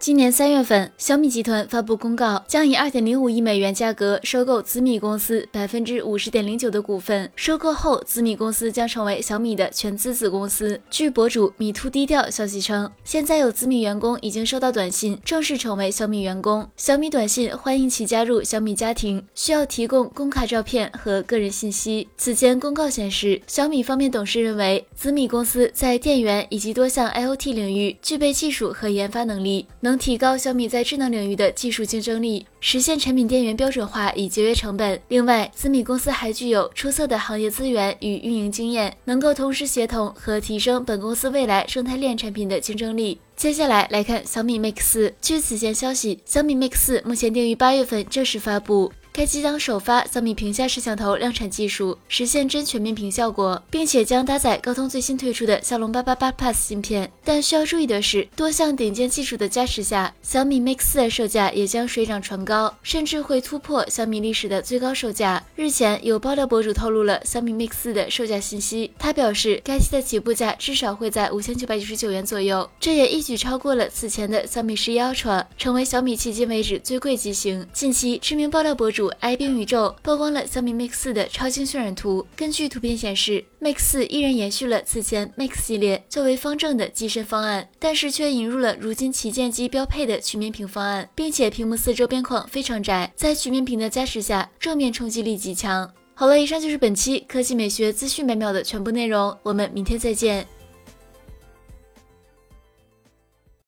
今年三月份，小米集团发布公告，将以二点零五亿美元价格收购紫米公司百分之五十点零九的股份。收购后，紫米公司将成为小米的全资子公司。据博主米兔低调消息称，现在有紫米员工已经收到短信，正式成为小米员工。小米短信欢迎其加入小米家庭，需要提供工卡照片和个人信息。此前公告显示，小米方面董事认为，紫米公司在电源以及多项 IoT 领域具备技术和研发能力，能提高小米在智能领域的技术竞争力，实现产品电源标准化以节约成本。另外，紫米公司还具有出色的行业资源与运营经验，能够同时协同和提升本公司未来生态链产品的竞争力。接下来来看小米 Mix 四。据此前消息，小米 Mix 四目前定于八月份正式发布。该机将首发小米屏下摄像头量产技术，实现真全面屏效果，并且将搭载高通最新推出的骁龙八八八 Plus 芯片。但需要注意的是，多项顶尖技术的加持下，小米 Mix 四的售价也将水涨船高，甚至会突破小米历史的最高售价。日前，有爆料博主透露了小米 Mix 四的售价信息，他表示该机的起步价至少会在五千九百九十九元左右，这也一举超过了此前的小米十一 Ultra，成为小米迄今为止最贵机型。近期，知名爆料博主。I 冰宇宙曝光了小米 Mix 四的超清渲染图。根据图片显示，Mix 四依然延续了此前 Mix 系列作为方正的机身方案，但是却引入了如今旗舰机标配的曲面屏方案，并且屏幕四周边框非常窄，在曲面屏的加持下，正面冲击力极强。好了，以上就是本期科技美学资讯每秒的全部内容，我们明天再见。